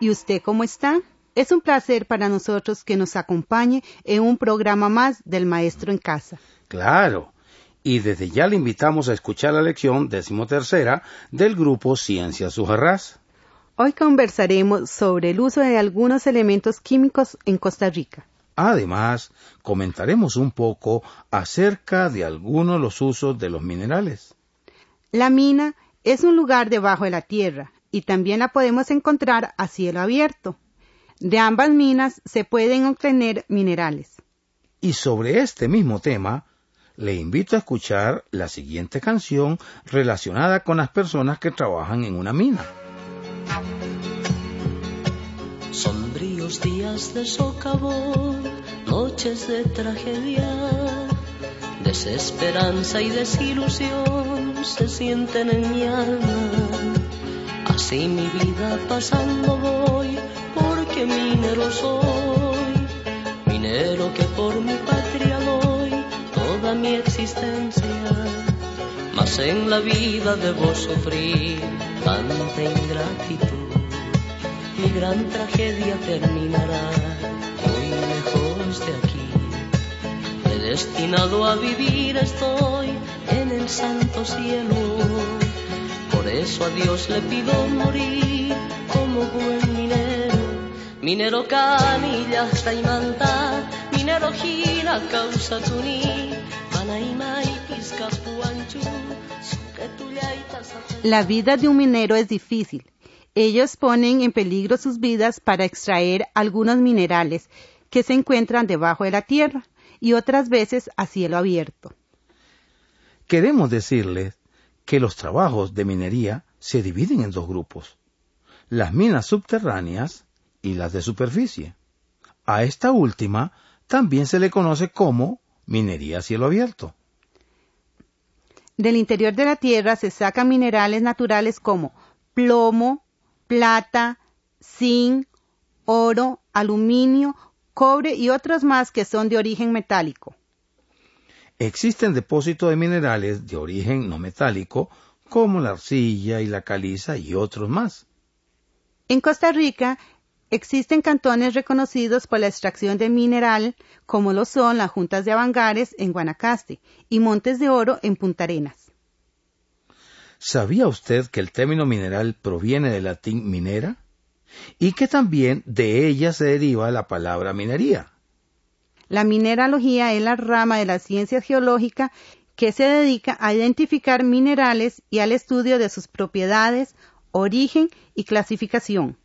¿y usted cómo está? Es un placer para nosotros que nos acompañe en un programa más del Maestro en Casa. Claro. Y desde ya le invitamos a escuchar la lección decimotercera del grupo Ciencias Sujarrás. Hoy conversaremos sobre el uso de algunos elementos químicos en Costa Rica. Además, comentaremos un poco acerca de algunos de los usos de los minerales. La mina es un lugar debajo de la tierra y también la podemos encontrar a cielo abierto. De ambas minas se pueden obtener minerales. Y sobre este mismo tema, le invito a escuchar la siguiente canción relacionada con las personas que trabajan en una mina. Sombríos días de socavón, noches de tragedia, desesperanza y desilusión se sienten en mi alma. Así mi vida pasando voy, porque minero soy, minero que por mi patria doy toda mi existencia. Mas en la vida debo sufrir tanta ingratitud mi gran tragedia terminará muy lejos de aquí. Predestinado a vivir estoy en el santo cielo. Por eso a Dios le pido morir como buen minero. Minero canilla hasta imanta, minero gira causa tuni, La vida de un minero es difícil ellos ponen en peligro sus vidas para extraer algunos minerales que se encuentran debajo de la tierra y otras veces a cielo abierto. Queremos decirles que los trabajos de minería se dividen en dos grupos, las minas subterráneas y las de superficie. A esta última también se le conoce como minería a cielo abierto. Del interior de la tierra se sacan minerales naturales como plomo, plata, zinc, oro, aluminio, cobre y otros más que son de origen metálico. Existen depósitos de minerales de origen no metálico como la arcilla y la caliza y otros más. En Costa Rica existen cantones reconocidos por la extracción de mineral, como lo son las juntas de Avangares en Guanacaste y Montes de Oro en Punta Arenas. ¿Sabía usted que el término mineral proviene del latín minera? Y que también de ella se deriva la palabra minería. La mineralogía es la rama de la ciencia geológica que se dedica a identificar minerales y al estudio de sus propiedades, origen y clasificación.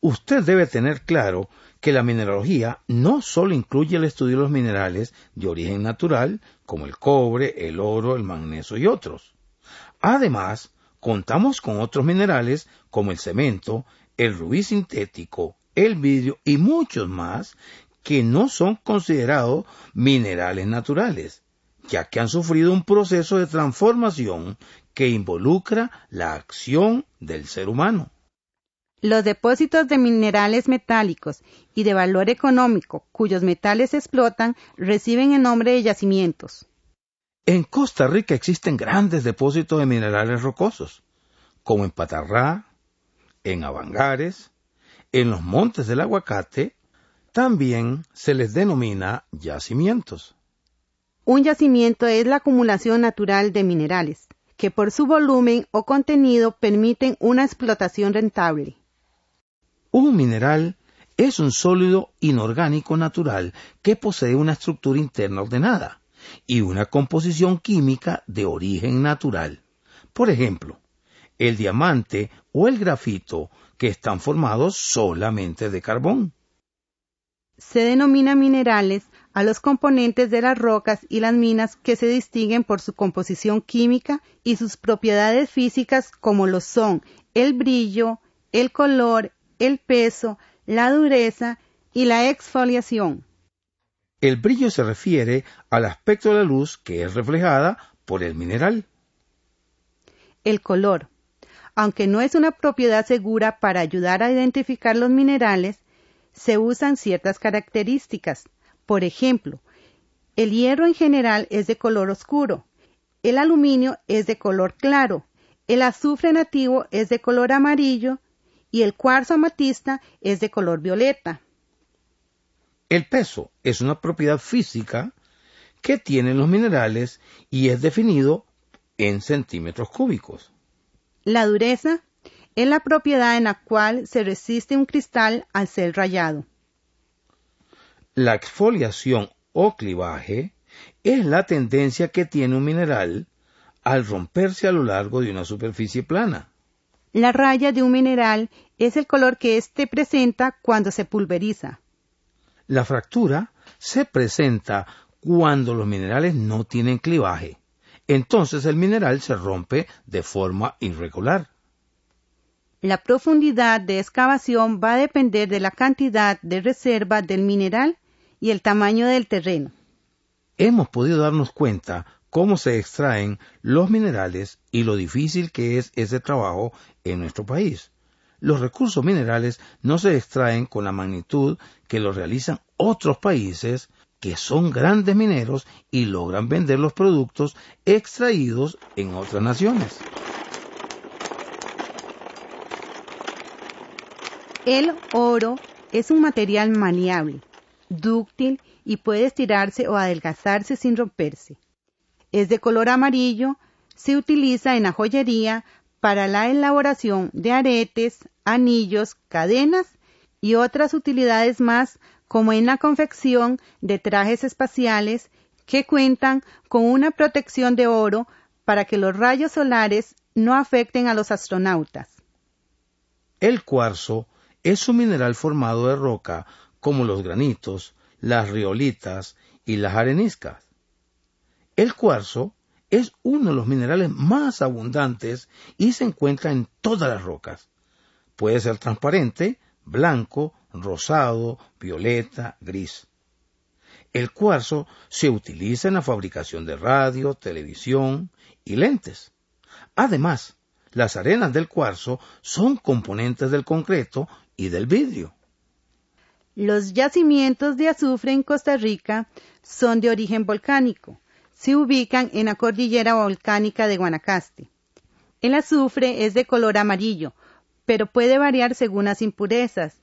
Usted debe tener claro que la mineralogía no solo incluye el estudio de los minerales de origen natural, como el cobre, el oro, el magnesio y otros. Además, contamos con otros minerales como el cemento, el rubí sintético, el vidrio y muchos más que no son considerados minerales naturales, ya que han sufrido un proceso de transformación que involucra la acción del ser humano. Los depósitos de minerales metálicos y de valor económico cuyos metales explotan reciben el nombre de yacimientos. En Costa Rica existen grandes depósitos de minerales rocosos, como en Patarrá, en Avangares, en los montes del aguacate, también se les denomina yacimientos. Un yacimiento es la acumulación natural de minerales, que por su volumen o contenido permiten una explotación rentable. Un mineral es un sólido inorgánico natural que posee una estructura interna ordenada y una composición química de origen natural. Por ejemplo, el diamante o el grafito que están formados solamente de carbón. Se denomina minerales a los componentes de las rocas y las minas que se distinguen por su composición química y sus propiedades físicas como lo son el brillo, el color, el peso, la dureza y la exfoliación. El brillo se refiere al aspecto de la luz que es reflejada por el mineral. El color. Aunque no es una propiedad segura para ayudar a identificar los minerales, se usan ciertas características. Por ejemplo, el hierro en general es de color oscuro, el aluminio es de color claro, el azufre nativo es de color amarillo y el cuarzo amatista es de color violeta. El peso es una propiedad física que tienen los minerales y es definido en centímetros cúbicos. La dureza es la propiedad en la cual se resiste un cristal al ser rayado. La exfoliación o clivaje es la tendencia que tiene un mineral al romperse a lo largo de una superficie plana. La raya de un mineral es el color que éste presenta cuando se pulveriza. La fractura se presenta cuando los minerales no tienen clivaje. Entonces el mineral se rompe de forma irregular. La profundidad de excavación va a depender de la cantidad de reserva del mineral y el tamaño del terreno. Hemos podido darnos cuenta cómo se extraen los minerales y lo difícil que es ese trabajo en nuestro país. Los recursos minerales no se extraen con la magnitud que lo realizan otros países que son grandes mineros y logran vender los productos extraídos en otras naciones. El oro es un material maleable dúctil y puede estirarse o adelgazarse sin romperse. Es de color amarillo, se utiliza en la joyería para la elaboración de aretes, anillos, cadenas y otras utilidades más como en la confección de trajes espaciales que cuentan con una protección de oro para que los rayos solares no afecten a los astronautas. El cuarzo es un mineral formado de roca como los granitos, las riolitas y las areniscas. El cuarzo es uno de los minerales más abundantes y se encuentra en todas las rocas. Puede ser transparente, blanco, rosado, violeta, gris. El cuarzo se utiliza en la fabricación de radio, televisión y lentes. Además, las arenas del cuarzo son componentes del concreto y del vidrio. Los yacimientos de azufre en Costa Rica son de origen volcánico. Se ubican en la cordillera volcánica de Guanacaste. El azufre es de color amarillo, pero puede variar según las impurezas.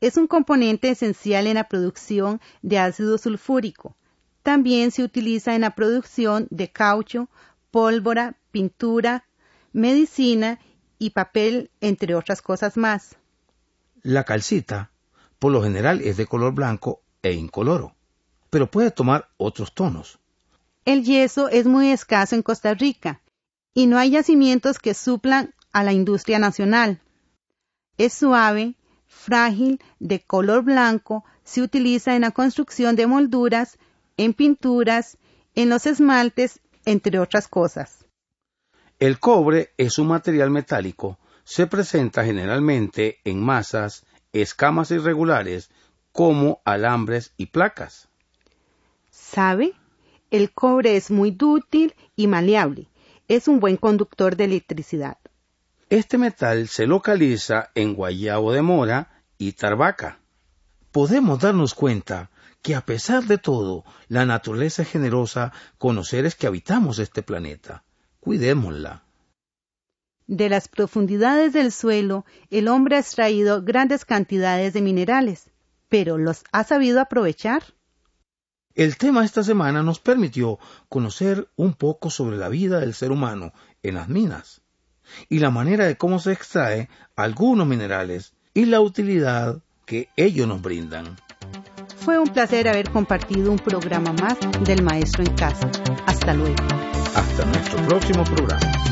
Es un componente esencial en la producción de ácido sulfúrico. También se utiliza en la producción de caucho, pólvora, pintura, medicina y papel, entre otras cosas más. La calcita por lo general es de color blanco e incoloro, pero puede tomar otros tonos. El yeso es muy escaso en Costa Rica y no hay yacimientos que suplan a la industria nacional. Es suave, frágil, de color blanco, se utiliza en la construcción de molduras, en pinturas, en los esmaltes, entre otras cosas. El cobre es un material metálico, se presenta generalmente en masas, escamas irregulares como alambres y placas. ¿Sabe? El cobre es muy dúctil y maleable. Es un buen conductor de electricidad. Este metal se localiza en Guayabo de Mora y Tarbaca. Podemos darnos cuenta que a pesar de todo, la naturaleza es generosa con los seres que habitamos este planeta. Cuidémosla. De las profundidades del suelo, el hombre ha extraído grandes cantidades de minerales, pero ¿los ha sabido aprovechar? El tema esta semana nos permitió conocer un poco sobre la vida del ser humano en las minas y la manera de cómo se extrae algunos minerales y la utilidad que ellos nos brindan. Fue un placer haber compartido un programa más del Maestro en Casa. Hasta luego. Hasta nuestro próximo programa.